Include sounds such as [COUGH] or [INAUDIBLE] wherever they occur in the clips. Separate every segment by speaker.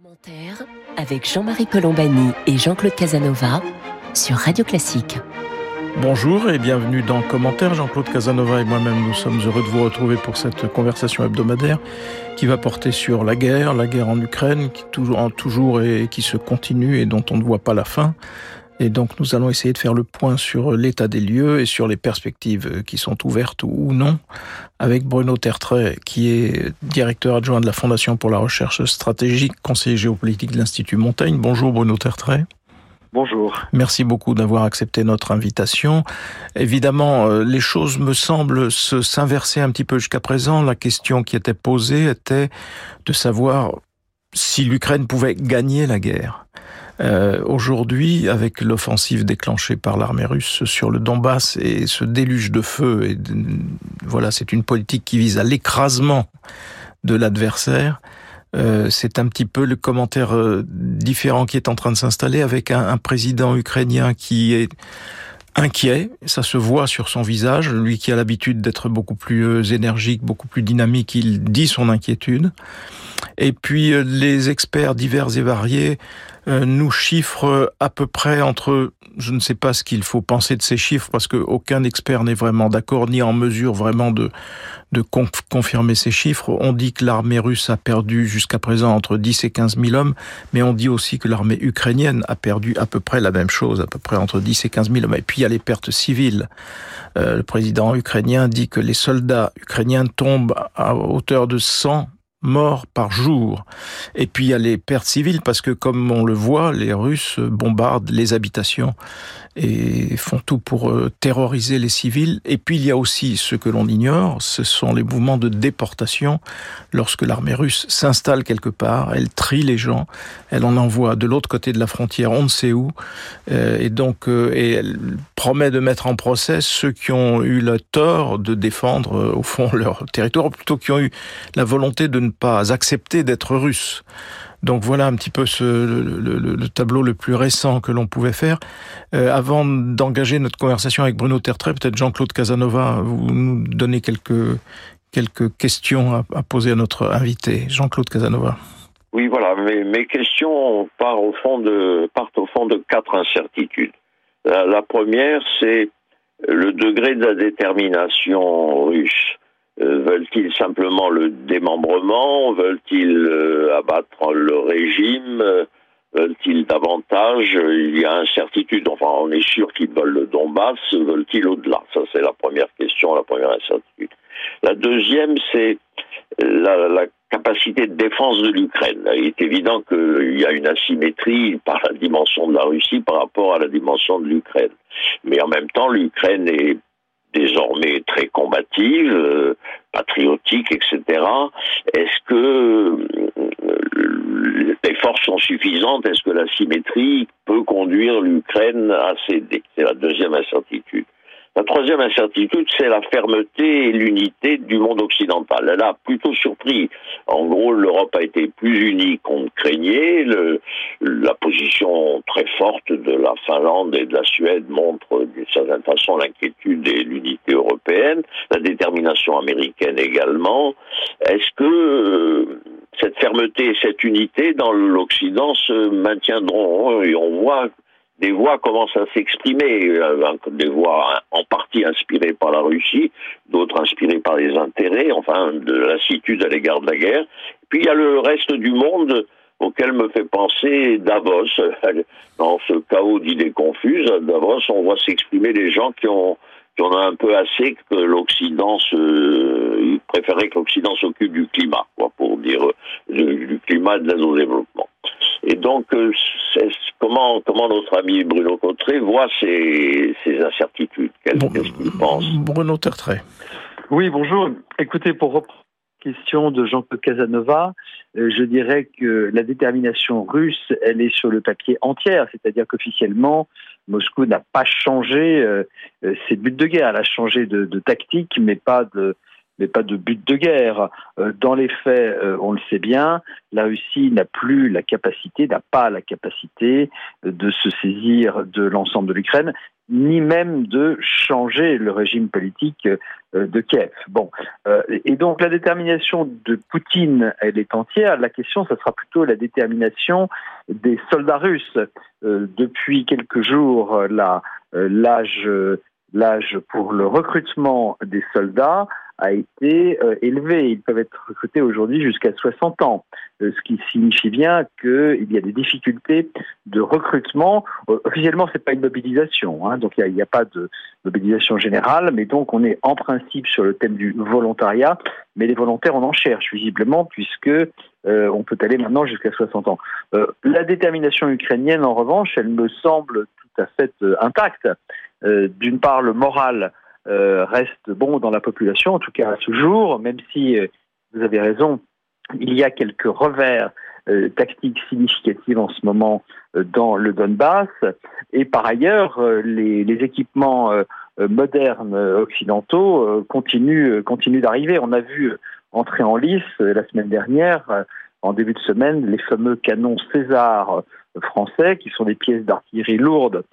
Speaker 1: Commentaire avec Jean-Marie Colombani et Jean-Claude Casanova sur Radio Classique.
Speaker 2: Bonjour et bienvenue dans Commentaire. Jean-Claude Casanova et moi-même, nous sommes heureux de vous retrouver pour cette conversation hebdomadaire qui va porter sur la guerre, la guerre en Ukraine, qui toujours, toujours et qui se continue et dont on ne voit pas la fin. Et donc nous allons essayer de faire le point sur l'état des lieux et sur les perspectives qui sont ouvertes ou non avec Bruno Tertrais, qui est directeur adjoint de la Fondation pour la recherche stratégique, conseiller géopolitique de l'Institut Montaigne. Bonjour Bruno Tertrais.
Speaker 3: Bonjour.
Speaker 2: Merci beaucoup d'avoir accepté notre invitation. Évidemment, euh, les choses me semblent s'inverser un petit peu jusqu'à présent. La question qui était posée était de savoir si l'Ukraine pouvait gagner la guerre. Euh, Aujourd'hui, avec l'offensive déclenchée par l'armée russe sur le Donbass et ce déluge de feu, et voilà, c'est une politique qui vise à l'écrasement de l'adversaire. Euh, c'est un petit peu le commentaire euh, différent qui est en train de s'installer avec un, un, président ukrainien qui est inquiet, ça se voit sur son visage, lui qui a l'habitude d'être beaucoup plus euh, énergique, beaucoup plus dynamique, il dit son inquiétude. Et puis euh, les experts divers et variés nous chiffrent à peu près entre, je ne sais pas ce qu'il faut penser de ces chiffres parce qu'aucun expert n'est vraiment d'accord ni en mesure vraiment de, de confirmer ces chiffres. On dit que l'armée russe a perdu jusqu'à présent entre 10 et 15 000 hommes, mais on dit aussi que l'armée ukrainienne a perdu à peu près la même chose, à peu près entre 10 et 15 000 hommes. Et puis il y a les pertes civiles. Euh, le président ukrainien dit que les soldats ukrainiens tombent à hauteur de 100 morts par jour. Et puis il y a les pertes civiles parce que comme on le voit, les Russes bombardent les habitations et font tout pour euh, terroriser les civils. Et puis il y a aussi ce que l'on ignore, ce sont les mouvements de déportation. Lorsque l'armée russe s'installe quelque part, elle trie les gens, elle en envoie de l'autre côté de la frontière, on ne sait où, euh, et donc euh, et elle promet de mettre en procès ceux qui ont eu le tort de défendre au fond [LAUGHS] leur territoire, ou plutôt qui ont eu la volonté de ne pas accepter d'être russes. Donc voilà un petit peu le, le, le tableau le plus récent que l'on pouvait faire. Euh, avant d'engager notre conversation avec Bruno Tertrais, peut-être Jean-Claude Casanova, vous nous donnez quelques, quelques questions à, poser à notre invité. Jean-Claude Casanova.
Speaker 3: Oui, voilà, mes, mes questions partent au, fond de, partent au fond de quatre incertitudes. La première, c'est le degré de la détermination russe. Euh, veulent-ils simplement le démembrement? Veulent-ils euh, abattre le régime? Veulent-ils davantage? Il y a incertitude. Enfin, on est sûr qu'ils veulent le Donbass. Veulent-ils au-delà? Ça, c'est la première question, la première incertitude. La deuxième, c'est la, la, capacité de défense de l'Ukraine. Il est évident qu'il y a une asymétrie par la dimension de la Russie par rapport à la dimension de l'Ukraine. Mais en même temps, l'Ukraine est désormais très combative, euh, patriotique, etc. Est-ce que euh, les forces sont suffisantes? Est-ce que la symétrie peut conduire l'Ukraine à céder? C'est la deuxième incertitude. La troisième incertitude, c'est la fermeté et l'unité du monde occidental. Elle a plutôt surpris. En gros, l'Europe a été plus unie qu'on craignait. Le, la position très forte de la Finlande et de la Suède montre d'une certaine façon l'inquiétude et l'unité européenne, la détermination américaine également. Est-ce que euh, cette fermeté et cette unité dans l'Occident se maintiendront? Et on voit des voix commencent à s'exprimer, euh, des voix en partie inspirées par la Russie, d'autres inspirées par les intérêts, enfin de la lassitude à l'égard de la guerre. Puis il y a le reste du monde auquel me fait penser Davos. [LAUGHS] Dans ce chaos d'idées confuses, à Davos, on voit s'exprimer des gens qui ont qui en a un peu assez que l'Occident se, il préférait que l'Occident s'occupe du climat, quoi, pour dire du climat et de l'aide au développement. Et donc, euh, comment, comment notre ami Bruno Cotteret voit ces, ces incertitudes Qu'est-ce bon, qu'il pense
Speaker 2: Bruno Tertrais.
Speaker 4: Oui, bonjour. Écoutez, pour reprendre la question de Jean-Claude Casanova, euh, je dirais que la détermination russe, elle est sur le papier entière, c'est-à-dire qu'officiellement, Moscou n'a pas changé euh, ses buts de guerre, elle a changé de, de, tactique, mais pas de mais pas de but de guerre. Euh, dans les faits, euh, on le sait bien, la Russie n'a plus la capacité, n'a pas la capacité de se saisir de l'ensemble de l'Ukraine, ni même de changer le régime politique de Kiev. Bon, et donc la détermination de Poutine, elle est entière. La question, ce sera plutôt la détermination des soldats russes. Depuis quelques jours, l'âge l'âge pour le recrutement des soldats a été euh, élevé. Ils peuvent être recrutés aujourd'hui jusqu'à 60 ans, euh, ce qui signifie bien qu'il y a des difficultés de recrutement. Euh, officiellement, c'est pas une mobilisation, hein, donc il n'y a, a, pas de mobilisation générale, mais donc on est en principe sur le thème du volontariat, mais les volontaires, on en cherche visiblement, puisque on peut aller maintenant jusqu'à 60 ans. la détermination ukrainienne, en revanche, elle me semble tout à fait intacte. Euh, d'une part, le moral euh, reste bon dans la population, en tout cas à ce jour, même si, euh, vous avez raison, il y a quelques revers tactiques significatifs en ce moment dans le Donbass. Et par ailleurs, les, équipements modernes occidentaux continuent, continuent d'arriver. On a vu entrer en lice la semaine dernière, en début de semaine, les fameux canons César français, qui sont des pièces d'artillerie lourdes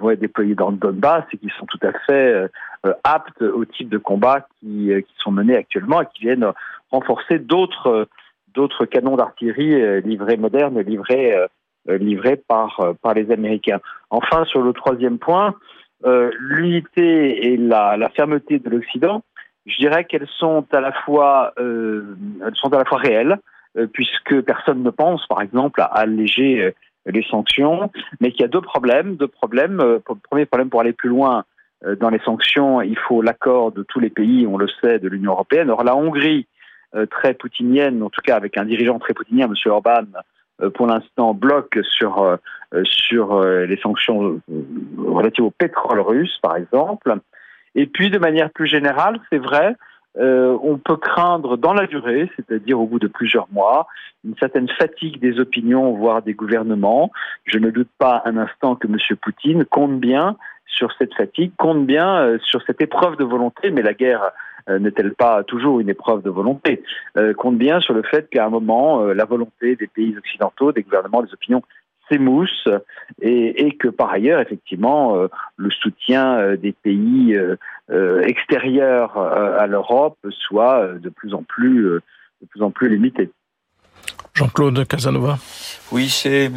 Speaker 4: vont être déployés dans le Donbass et qui sont tout à fait euh, euh, aptes au type de combat qui, euh, qui, sont menés actuellement et qui viennent renforcer d'autres d'autres canons d'artillerie livrés modernes, livrés livrés par par les Américains. Enfin, sur le troisième point, l'unité et la, fermeté de l'Occident, je dirais qu'elles sont à la fois sont à la fois réelles, puisque personne ne pense, par exemple, à alléger les sanctions, mais qu'il y a deux problèmes. Deux problèmes. Euh, premier problème, pour aller plus loin euh, dans les sanctions, il faut l'accord de tous les pays, on le sait, de l'Union européenne. Or, la Hongrie, euh, très poutinienne, en tout cas avec un dirigeant très poutinien, M. Orban, pour l'instant bloque sur, sur les sanctions relatives au pétrole russe, par exemple. Et puis, de manière plus générale, c'est vrai, euh, on peut craindre dans la durée, c'est-à-dire au bout de plusieurs mois, une certaine fatigue des opinions, voire des gouvernements. Je ne doute pas un instant que M. Poutine compte bien sur cette fatigue, compte bien euh, sur cette épreuve de volonté, mais la guerre euh, n'est-elle pas toujours une épreuve de volonté? Compte bien sur le fait qu'à un moment, la volonté des pays occidentaux, des gouvernements, des opinions s'émousse et, et, que par ailleurs, effectivement, euh, le soutien euh, des pays euh, extérieurs à l'Europe soit de plus en plus, de plus en plus limité.
Speaker 2: Jean-Claude Casanova.
Speaker 3: Oui, c'est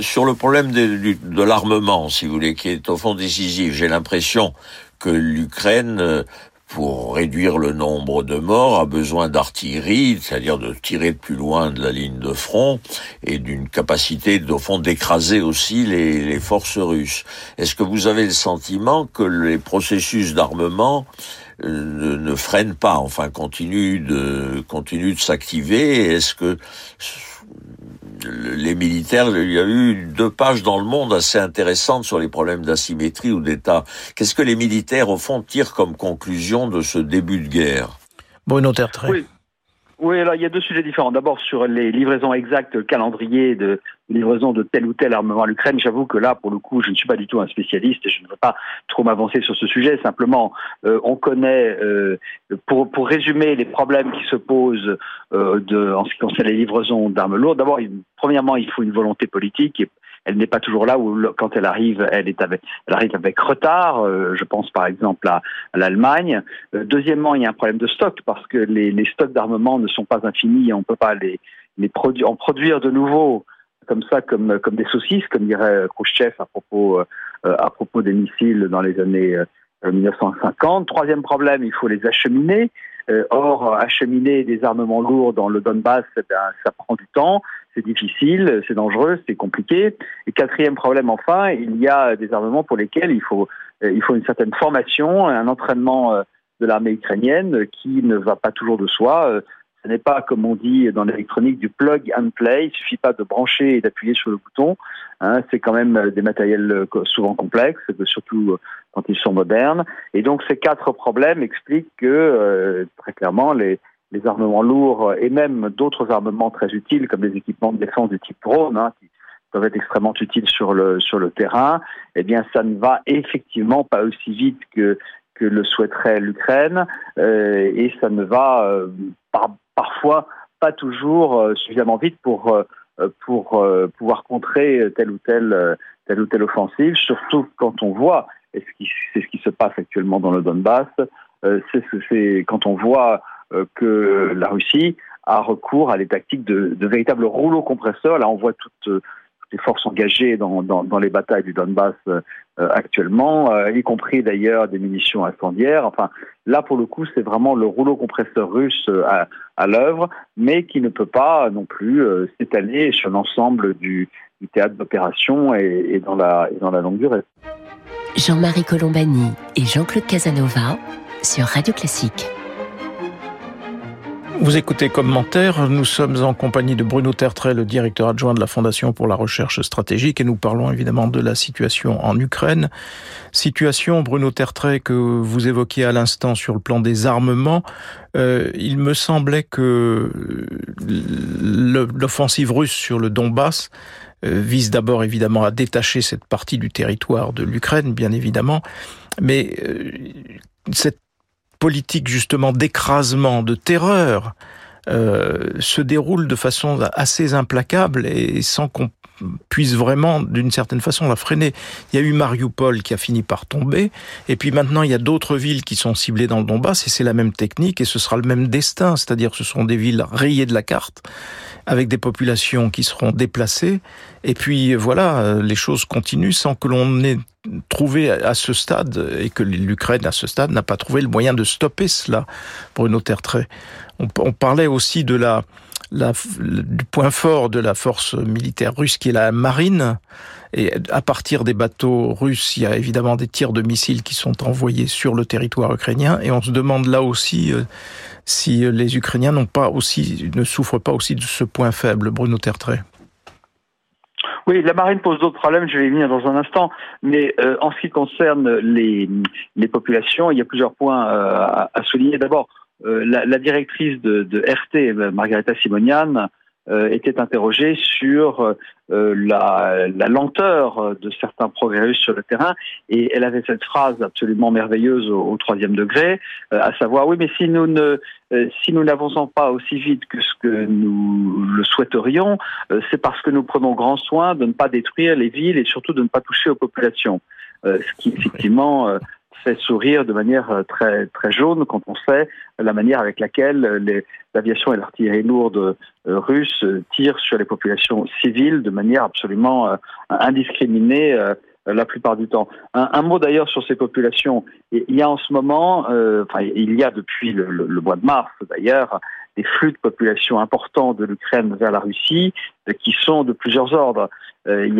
Speaker 3: sur le problème de, de l'armement, si vous voulez, qui est au fond décisif. J'ai l'impression que l'Ukraine pour réduire le nombre de morts, a besoin d'artillerie, c'est-à-dire de tirer plus loin de la ligne de front, et d'une capacité, au fond, d'écraser aussi les, forces russes. Est-ce que vous avez le sentiment que les processus d'armement euh, ne, ne, freinent pas, enfin, continuent de, continuent de s'activer? Est-ce que les militaires, il y a eu deux pages dans le monde assez intéressantes sur les problèmes d'asymétrie ou d'État. Qu'est-ce que les militaires, au fond, tirent comme conclusion de ce début de guerre?
Speaker 2: Bruno Tertrais.
Speaker 4: Oui. Oui, alors il y a deux sujets différents. D'abord sur les livraisons exactes, le calendrier de livraison de tel ou tel armement à l'Ukraine. J'avoue que là, pour le coup, je ne suis pas du tout un spécialiste et je ne veux pas trop m'avancer sur ce sujet. Simplement, euh, on connaît, euh, pour, pour résumer les problèmes qui se posent euh, de, en ce qui concerne les livraisons d'armes lourdes, d'abord, premièrement, il faut une volonté politique et elle n'est pas toujours là où quand elle arrive, elle est avec, elle arrive avec retard. Euh, je pense par exemple à, l'Allemagne. Euh, deuxièmement, il y a un problème de stock parce que les, les stocks d'armement ne sont pas infinis et on ne peut pas les, les produire, en produire de nouveau comme ça, comme, comme des saucisses, comme dirait Khrushchev à propos, euh, à propos des missiles dans les années 1950. Troisième problème, il faut les acheminer. Or, acheminer des armements lourds dans le Donbass, eh ça prend du temps c'est difficile, c'est dangereux, c'est compliqué. Et quatrième problème enfin, il y a des armements pour lesquels il faut, euh, il faut une certaine formation, un entraînement euh, de l'armée ukrainienne qui ne va pas toujours de soi. Euh, ce n'est pas, comme on dit dans l'électronique, du plug and play. Il suffit pas de brancher et d'appuyer sur le bouton. Hein, c'est quand même des matériels souvent complexes, surtout quand ils sont modernes. Et donc ces quatre problèmes expliquent que très clairement les, armements lourds et même d'autres armements très utiles comme les équipements de défense du type drone, hein, qui peuvent être extrêmement utiles sur le terrain, eh bien ça ne va effectivement pas aussi vite que le souhaiterait l'Ukraine, et ça ne va parfois pas toujours suffisamment vite pour pour pouvoir contrer telle ou telle telle ou telle offensive, surtout quand on voit, et c'est ce qui se passe actuellement dans le Donbass, c'est quand on voit que la Russie a recours à des tactiques de, de véritables rouleaux compresseurs. Là, on voit toutes, les forces engagées dans, les batailles du Donbass euh, actuellement, euh, y compris d'ailleurs des munitions incendiaires. Enfin, là, pour le coup, c'est vraiment le rouleau compresseur russe euh, à, l'œuvre, mais qui ne peut pas non plus s'étaler sur l'ensemble du, théâtre d'opération et, et dans la longue durée.
Speaker 1: Jean-Marie Colombani et Jean-Claude Casanova sur Radio Classique.
Speaker 2: Vous écoutez Commentaire, nous sommes en compagnie de Bruno Tertrais, le directeur adjoint de la Fondation pour la recherche stratégique, et nous parlons évidemment de la situation en Ukraine. Situation, Bruno Tertrais, que vous évoquiez à l'instant sur le plan des armements. Euh, il me semblait que l'offensive russe sur le Donbass euh, vise d'abord évidemment à détacher cette partie du territoire de l'Ukraine, bien évidemment, mais euh, cette politique justement d'écrasement, de terreur, euh, se déroule de façon assez implacable et sans qu'on puisse vraiment, d'une certaine façon, la freiner. Il y a eu Mariupol qui a fini par tomber, et puis maintenant il y a d'autres villes qui sont ciblées dans le Donbass, et c'est la même technique, et ce sera le même destin, c'est-à-dire ce sont des villes rayées de la carte, avec des populations qui seront déplacées, et puis voilà, les choses continuent sans que l'on ait trouvé à ce stade, et que l'Ukraine à ce stade n'a pas trouvé le moyen de stopper cela, Bruno Tertrais. On, on parlait aussi de la du point fort de la force militaire russe qui est la marine. Et à partir des bateaux russes, il y a évidemment des tirs de missiles qui sont envoyés sur le territoire ukrainien. Et on se demande là aussi euh, si les Ukrainiens n'ont pas aussi, ne souffrent pas aussi de ce point faible. Bruno Tertrais.
Speaker 4: Oui, la marine pose d'autres problèmes, je vais y venir dans un instant. Mais euh, en ce qui concerne les, populations, il y a plusieurs points euh, à, souligner. D'abord, euh, la, la, directrice de, RT, Margareta Simonian, euh, était interrogée sur euh, la, lenteur de certains progrès russes sur le terrain et elle avait cette phrase absolument merveilleuse au, troisième degré, à savoir oui mais si nous ne n'avançons pas aussi vite que ce que nous le souhaiterions, c'est parce que nous prenons grand soin de ne pas détruire les villes et surtout de ne pas toucher aux populations. ce qui effectivement fait sourire de manière euh, très très jaune quand on sait la manière avec laquelle l'aviation et l'artillerie lourde euh, russe tirent sur les populations civiles de manière absolument euh, indiscriminée la plupart du temps. Un, mot d'ailleurs sur ces populations. Il y a en ce moment, enfin il y a depuis le, mois de mars d'ailleurs, des flux de population importants de l'Ukraine vers la Russie qui sont de plusieurs ordres. il,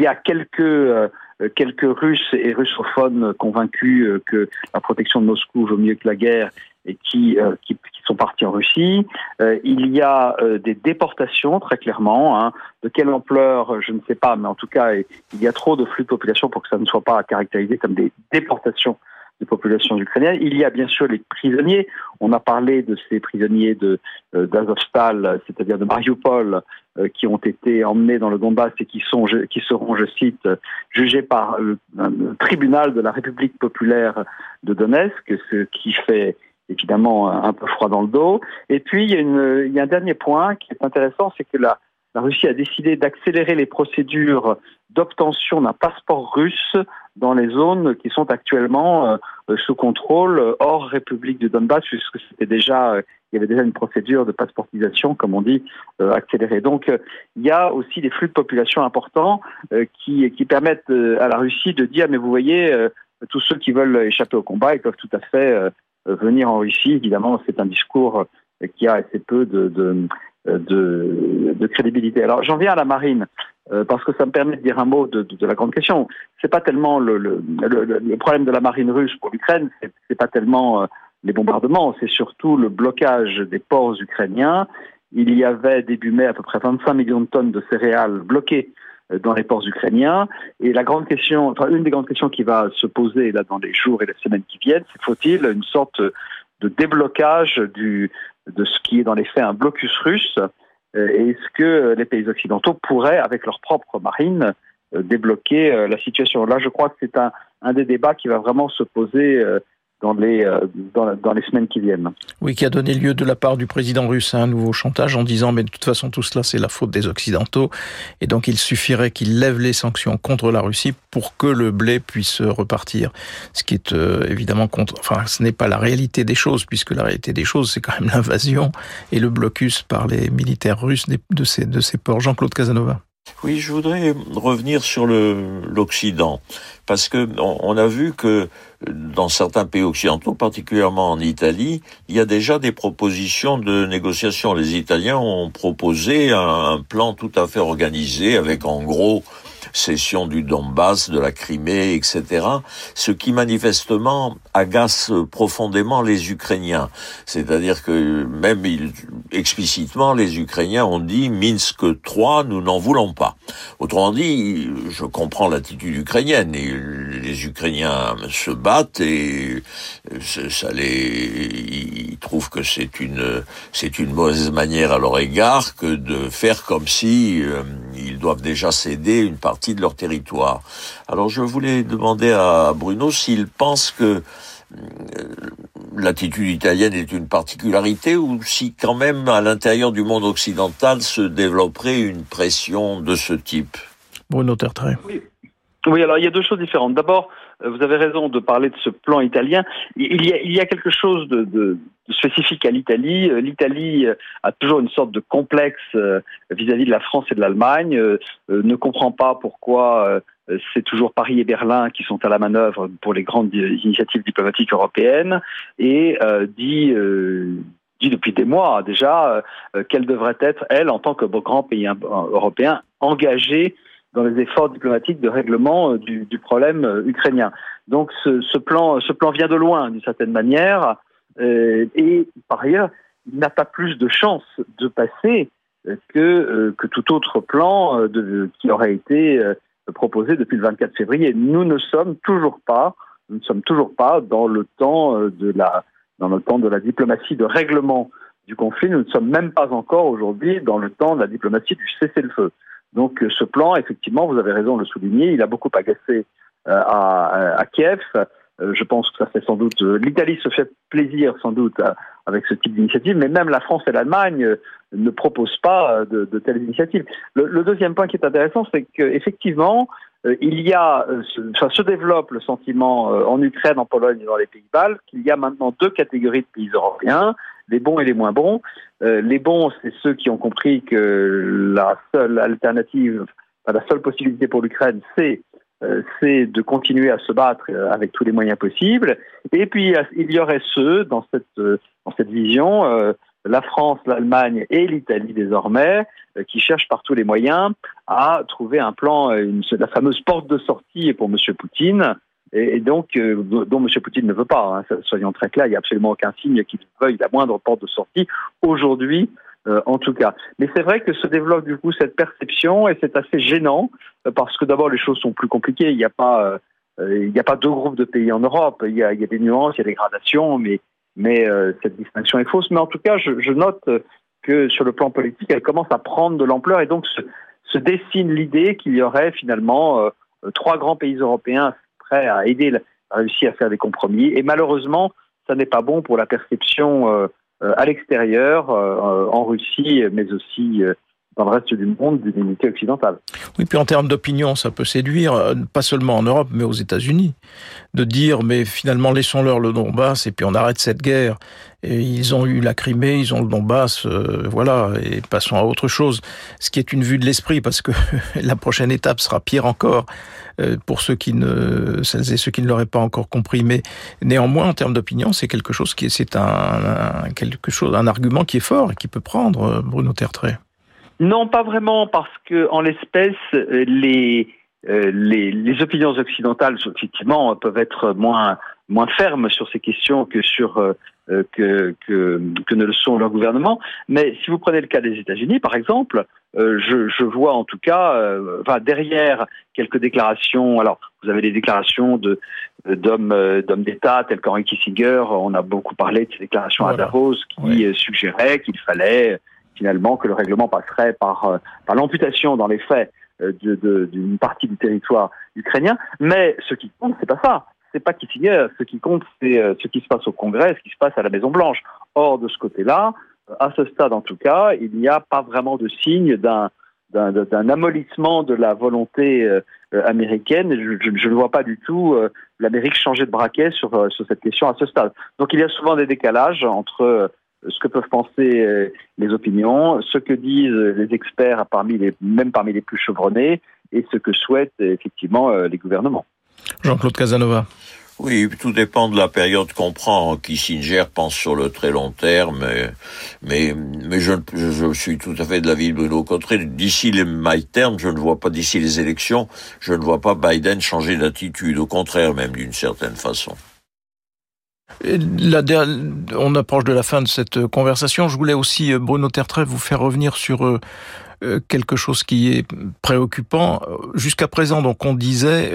Speaker 4: y a, quelques euh, quelques Russes et russophones convaincus euh, que la protection de Moscou vaut mieux que la guerre et qui, euh, qui, qui sont partis en Russie. il y a des déportations, très clairement. Hein. De quelle ampleur, je ne sais pas, mais en tout cas, il y a trop de flux de population pour que ça ne soit pas caractérisé comme des déportations des populations ukrainiennes. Il y a bien sûr les prisonniers. On a parlé de ces prisonniers de d'Azovstal, c'est-à-dire de Mariupol, euh, qui ont été emmenés dans le Donbass et qui, sont, qui seront, je cite, jugés par le, tribunal de la République populaire de Donetsk, ce qui fait évidemment un peu froid dans le dos. Et puis, il y a, un dernier point qui est intéressant, c'est que la, la Russie a décidé d'accélérer les procédures d'obtention d'un passeport russe dans les zones qui sont actuellement euh, sous contrôle hors République du Donbass, puisque c'était déjà euh, il y avait déjà une procédure de passeportisation, comme on dit, euh, accélérée. Donc, il y a aussi des flux de population importants qui, qui permettent à la Russie de dire, mais vous voyez, tous ceux qui veulent échapper au combat, ils peuvent tout à fait venir en Russie. Évidemment, c'est un discours qui a assez peu de, crédibilité. Alors, j'en viens à la marine. Euh, parce que ça me permet de dire un mot de, la grande question. C'est pas tellement le, le, problème de la marine russe pour l'Ukraine, c'est pas tellement euh, les bombardements, c'est surtout le blocage des ports ukrainiens. Il y avait début mai à peu près 25 millions de tonnes de céréales bloquées euh, dans les ports ukrainiens. Et la grande question, enfin une des grandes questions qui va se poser là dans les jours et les semaines qui viennent, c'est faut-il une sorte de déblocage du, de ce qui est dans les faits un blocus russe? Euh, est-ce que les pays occidentaux pourraient, avec leur propre marine, euh, débloquer euh, la situation? Là, je crois que c'est un, un, des débats qui va vraiment se poser dans les, euh, dans, dans, les semaines qui viennent.
Speaker 2: Oui, qui a donné lieu de la part du président russe à un nouveau chantage en disant mais de toute façon tout cela c'est la faute des Occidentaux et donc il suffirait qu'il lève les sanctions contre la Russie pour que le blé puisse repartir. Ce qui est euh, évidemment contre, enfin ce n'est pas la réalité des choses puisque la réalité des choses c'est quand même l'invasion et le blocus par les militaires russes de ces, de ces ports. Jean-Claude Casanova.
Speaker 3: Oui, je voudrais revenir sur l'Occident parce que on, a vu que dans certains pays occidentaux, particulièrement en Italie, il y a déjà des propositions de négociation. Les Italiens ont proposé un plan tout à fait organisé avec en gros cession du Donbass, de la Crimée, etc. Ce qui manifestement agace profondément les Ukrainiens. C'est-à-dire que même explicitement, les Ukrainiens ont dit Minsk 3, nous n'en voulons pas. Autrement dit, je comprends l'attitude ukrainienne et les Ukrainiens se battent et ça les, ils trouvent que c'est une, c'est une mauvaise manière à leur égard que de faire comme si euh, ils doivent déjà céder une partie de leur territoire. Alors je voulais demander à Bruno s'il pense que euh, l'attitude italienne est une particularité ou si quand même à l'intérieur du monde occidental se développerait une pression de ce type
Speaker 2: Bruno Tertrais.
Speaker 4: Oui. Oui, alors il y a deux choses différentes. D'abord, euh, vous avez raison de parler de ce plan italien. Il y a, quelque chose de, spécifique à l'Italie. Euh, L'Italie a toujours une sorte de complexe vis-à-vis de la France et de l'Allemagne, ne comprend pas pourquoi euh, c'est toujours Paris et Berlin qui sont à la manœuvre pour les grandes initiatives diplomatiques européennes et euh, euh, dit depuis des mois déjà qu'elle devrait être, elle, en tant que grand pays européen, engagée dans les efforts diplomatiques de règlement du, problème ukrainien. Donc ce, plan, vient de loin, d'une certaine manière, et par ailleurs, il n'a pas plus de chances de passer que, tout autre plan qui aurait été proposé depuis le 24 février. Nous ne sommes toujours pas, nous sommes toujours pas dans le temps euh, de la, dans le temps de la diplomatie de règlement du conflit. Nous ne sommes même pas encore aujourd'hui dans le temps de la diplomatie du cessez-le-feu. Donc euh, ce plan, effectivement, vous avez raison de le souligner, il a beaucoup agacé euh, à, Kiev. Je pense que ça fait sans doute. L'Italie se fait plaisir sans doute avec ce type d'initiative, mais même la France et l'Allemagne ne propose pas euh, de, telles initiatives. Le, deuxième point qui est intéressant, c'est qu'effectivement, euh, il y a, euh, ça se développe le sentiment en Ukraine, en Pologne et dans les pays baltes qu'il y a maintenant deux catégories de pays européens, les bons et les moins bons. les bons, c'est ceux qui ont compris que la seule alternative, la seule possibilité pour l'Ukraine, c'est c'est de continuer à se battre avec tous les moyens possibles. Et puis il y aurait ceux dans cette vision la France, l'Allemagne et l'Italie désormais, euh, qui cherchent par tous les moyens à trouver un plan, euh, la fameuse porte de sortie pour M. Poutine, et, donc euh, dont M. Poutine ne veut pas. Hein, soyons très clairs, il n'y a absolument aucun signe qu'il veuille la moindre porte de sortie aujourd'hui. en tout cas. Mais c'est vrai que se développe du coup cette perception et c'est assez gênant parce que d'abord les choses sont plus compliquées. Il n'y a pas, il n'y a pas deux groupes de pays en Europe. Il y, a, des nuances, il y a des gradations, mais euh, cette distinction est fausse. Mais en tout cas, je, note que sur le plan politique, elle commence à prendre de l'ampleur et donc se, dessine l'idée qu'il y aurait finalement euh, trois grands pays européens à aider la Russie à faire des compromis. Et malheureusement, ça n'est pas bon pour la perception euh, à l'extérieur, en Russie, mais aussi dans le reste du monde d'une unité occidentale.
Speaker 2: Oui, puis en termes d'opinion, ça peut séduire, euh, pas seulement en Europe, mais aux États-Unis, de dire, mais finalement, laissons-leur le Donbass et puis on arrête cette guerre. Et ils ont eu la Crimée, ils ont le Donbass, euh, voilà, et passons à autre chose. Ce qui est une vue de l'esprit, parce que [LAUGHS] la prochaine étape sera pire encore euh, pour ceux qui ne, celles et ceux qui ne l'auraient pas encore compris. Mais néanmoins, en termes d'opinion, c'est quelque chose qui, c'est un, un, quelque chose, un argument qui est fort et qui peut prendre Bruno Tertrais.
Speaker 4: Non, pas vraiment, parce que en l'espèce, euh, les, euh, les, les, opinions occidentales, effectivement, peuvent être moins, moins fermes sur ces questions que sur euh, que, que, que, ne le sont leurs gouvernements. Mais si vous prenez le cas des États-Unis, par exemple, je, je, vois en tout cas, enfin, derrière quelques déclarations. Alors, vous avez des déclarations de d'hommes d'hommes d'État tels qu'Henry Kissinger. On a beaucoup parlé de ces déclarations à Davos qui suggéraient qu'il fallait finalement que le règlement passerait par, euh, par l'amputation dans les faits euh, d'une partie du territoire ukrainien. Mais ce qui compte, c'est pas ça. c'est pas qui signe. Ce qui compte, c'est ce qui se passe au Congrès, ce qui se passe à la Maison Blanche. Or, de ce côté-là, à ce stade en tout cas, il n'y a pas vraiment de signe d'un d'un amollissement de la volonté euh, américaine. Je, ne vois pas du tout euh, l'Amérique changer de braquet sur, euh, sur cette question à ce stade. Donc il y a souvent des décalages entre ce que peuvent penser les opinions, ce que disent les experts parmi les, même parmi les plus chevronnés, et ce que souhaitent effectivement les gouvernements.
Speaker 2: Jean-Claude Casanova.
Speaker 3: Oui, tout dépend de la période qu'on prend. Kissinger pense sur le très long terme, mais, mais, je, je, suis tout à fait de l'avis de Bruno Cotteret. D'ici les terme, je ne vois pas, d'ici les élections, je ne vois pas Biden changer d'attitude, au contraire même d'une certaine façon.
Speaker 2: On approche de la fin de cette conversation. Je voulais aussi, euh, Bruno Tertrais, vous faire revenir sur euh, euh, quelque chose qui est préoccupant. Jusqu'à présent, donc, on disait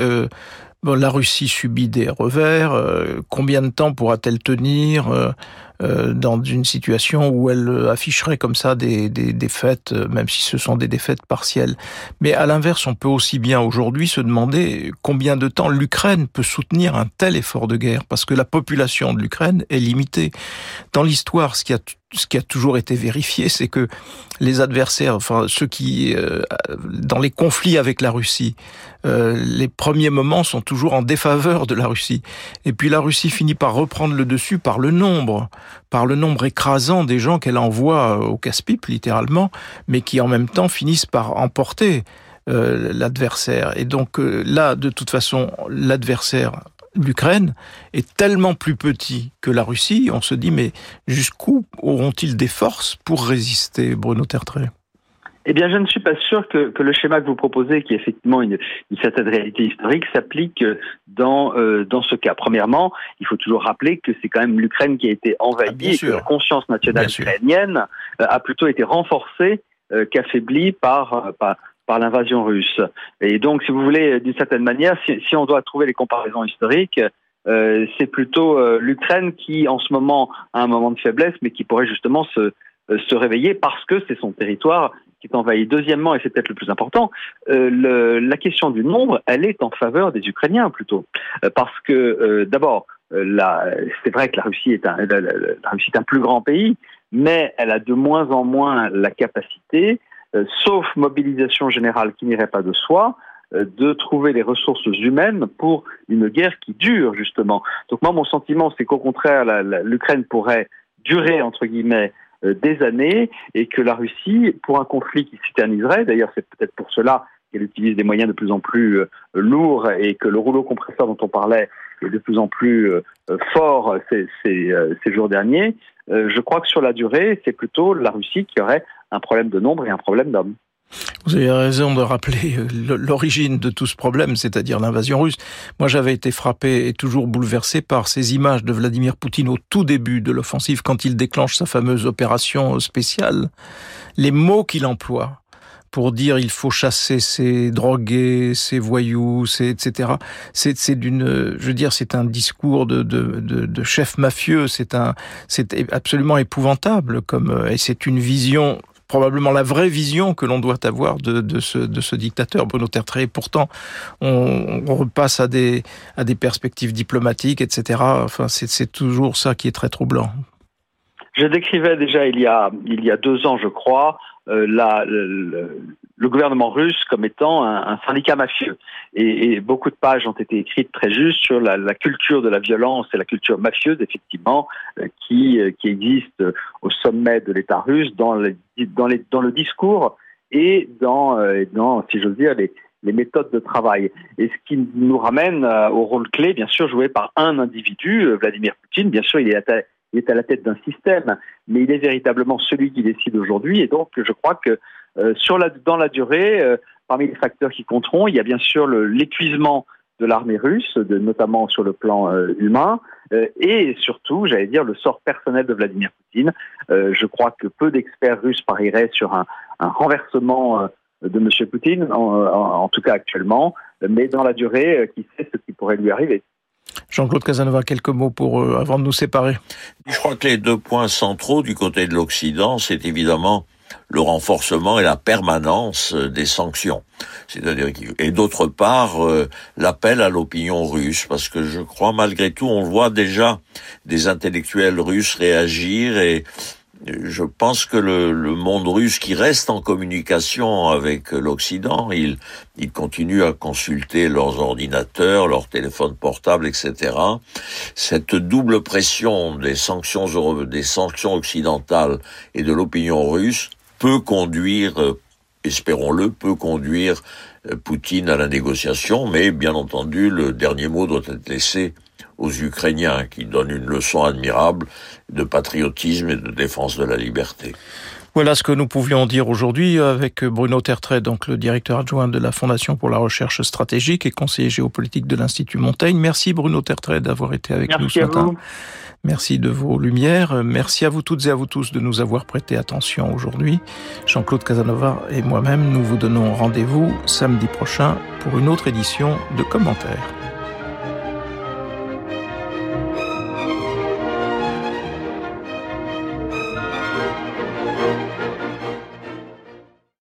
Speaker 2: la Russie subit des revers. Euh, combien de temps pourra-t-elle tenir euh, euh, dans une situation où elle afficherait comme ça des, des défaites, même si ce sont des défaites partielles Mais à l'inverse, on peut aussi bien aujourd'hui se demander combien de temps l'Ukraine peut soutenir un tel effort de guerre, parce que la population de l'Ukraine est limitée. Dans l'histoire, ce qui a ce qui a toujours été vérifié, c'est que les adversaires, enfin ceux qui, euh, dans les conflits avec la Russie, euh, les premiers moments sont toujours en défaveur de la Russie. Et puis la Russie finit par reprendre le dessus par le nombre, par le nombre écrasant des gens qu'elle envoie au casse-pipe, littéralement, mais qui en même temps finissent par emporter euh, l'adversaire. Et donc là, de toute façon, l'adversaire l'Ukraine est tellement plus petit que la Russie, on se dit mais jusqu'où auront-ils des forces pour résister, Bruno Tertrais?
Speaker 4: Eh bien, je ne suis pas sûr que, le schéma que vous proposez, qui est effectivement une, certaine réalité historique, s'applique dans, euh, dans ce cas. Premièrement, il faut toujours rappeler que c'est quand même l'Ukraine qui a été envahie ah, et que la conscience nationale ukrainienne euh, a plutôt été renforcée euh, qu'affaiblie par, par, par l'invasion russe. Et donc, si vous voulez, d'une certaine manière, si, on doit trouver les comparaisons historiques, euh, c'est plutôt euh, l'Ukraine qui, en ce moment, a un moment de faiblesse, mais qui pourrait justement se, euh, se réveiller parce que c'est son territoire qui est envahi. Deuxièmement, et c'est peut-être le plus important, le, la question du nombre, elle est en faveur des Ukrainiens plutôt, parce que d'abord, c'est vrai que la Russie est un, la Russie est un plus grand pays, mais elle a de moins en moins la capacité euh, sauf mobilisation générale qui n'irait pas de soi, euh, de trouver les ressources humaines pour une guerre qui dure justement. Donc moi mon sentiment c'est qu'au contraire l'Ukraine pourrait durer entre guillemets euh, des années et que la Russie pour un conflit qui s'éterniserait, d'ailleurs c'est peut-être pour cela qu'elle utilise des moyens de plus en plus lourds et que le rouleau compresseur dont on parlait est de plus en plus fort ces, ces jours derniers, je crois que sur la durée c'est plutôt la Russie qui aurait un problème de nombre et un problème d'hommes.
Speaker 2: Vous avez raison de rappeler euh, l'origine de tout ce problème, c'est-à-dire l'invasion russe. Moi, j'avais été frappé et toujours bouleversé par ces images de Vladimir Poutine au tout début de l'offensive, quand il déclenche sa fameuse opération spéciale. Les mots qu'il emploie pour dire il faut chasser ces drogués, ces voyous, etc. C'est d'une, je veux dire, c'est un discours de, de, chef mafieux. C'est un, c'est absolument épouvantable comme, et c'est une vision probablement la vraie vision que l'on doit avoir de, ce, dictateur, Bruno Tertrais. Pourtant, on, repasse à des, perspectives diplomatiques, etc. Enfin, c'est toujours ça qui est très troublant.
Speaker 4: Je décrivais déjà il y a, deux ans, je crois, euh, la, le, gouvernement russe comme étant un, syndicat mafieux. Et, beaucoup de pages ont été écrites très justes sur la, culture de la violence et la culture mafieuse, effectivement, euh, qui, euh, qui existe au sommet de l'État russe dans, les, dans, les, dans le discours et dans, dans si j'ose dire, les, les méthodes de travail. Et ce qui nous ramène au rôle clé, bien sûr, joué par un individu, Vladimir Poutine. Bien sûr, il est à, il est à la tête d'un système, mais il est véritablement celui qui décide aujourd'hui. Et donc, je crois que euh, sur la, dans la durée, euh, parmi les facteurs qui compteront, il y a bien sûr l'épuisement de l'armée russe, de, notamment sur le plan euh, humain, et surtout, j'allais dire, le sort personnel de Vladimir Poutine. je crois que peu d'experts russes parieraient sur un, un renversement de M. Poutine, en, en, tout cas actuellement, mais dans la durée, qui sait ce qui pourrait lui arriver.
Speaker 2: Jean-Claude Casanova, quelques mots pour euh, avant de nous séparer.
Speaker 3: Je crois que les deux points centraux du côté de l'Occident, c'est évidemment le renforcement et la permanence des sanctions. C'est-à-dire et d'autre part euh, l'appel à l'opinion russe parce que je crois malgré tout on voit déjà des intellectuels russes réagir et je pense que le, le, monde russe qui reste en communication avec l'Occident, il, il continue à consulter leurs ordinateurs, leurs téléphones portables, etc. Cette double pression des sanctions, des sanctions occidentales et de l'opinion russe peut conduire, espérons-le, peut conduire euh, Poutine à la négociation, mais bien entendu, le dernier mot doit être laissé aux Ukrainiens, qui donnent une leçon admirable de patriotisme et de défense de la liberté.
Speaker 2: Voilà ce que nous pouvions dire aujourd'hui avec Bruno Tertrais, donc le directeur adjoint de la Fondation pour la recherche stratégique et conseiller géopolitique de l'Institut Montaigne. Merci Bruno Tertrais d'avoir été avec
Speaker 4: Merci
Speaker 2: nous ce matin.
Speaker 4: Vous.
Speaker 2: Merci de vos lumières. Merci à vous toutes et à vous tous de nous avoir prêté attention aujourd'hui. Jean-Claude Casanova et moi-même, nous vous donnons rendez-vous samedi prochain pour une autre édition de commentaires.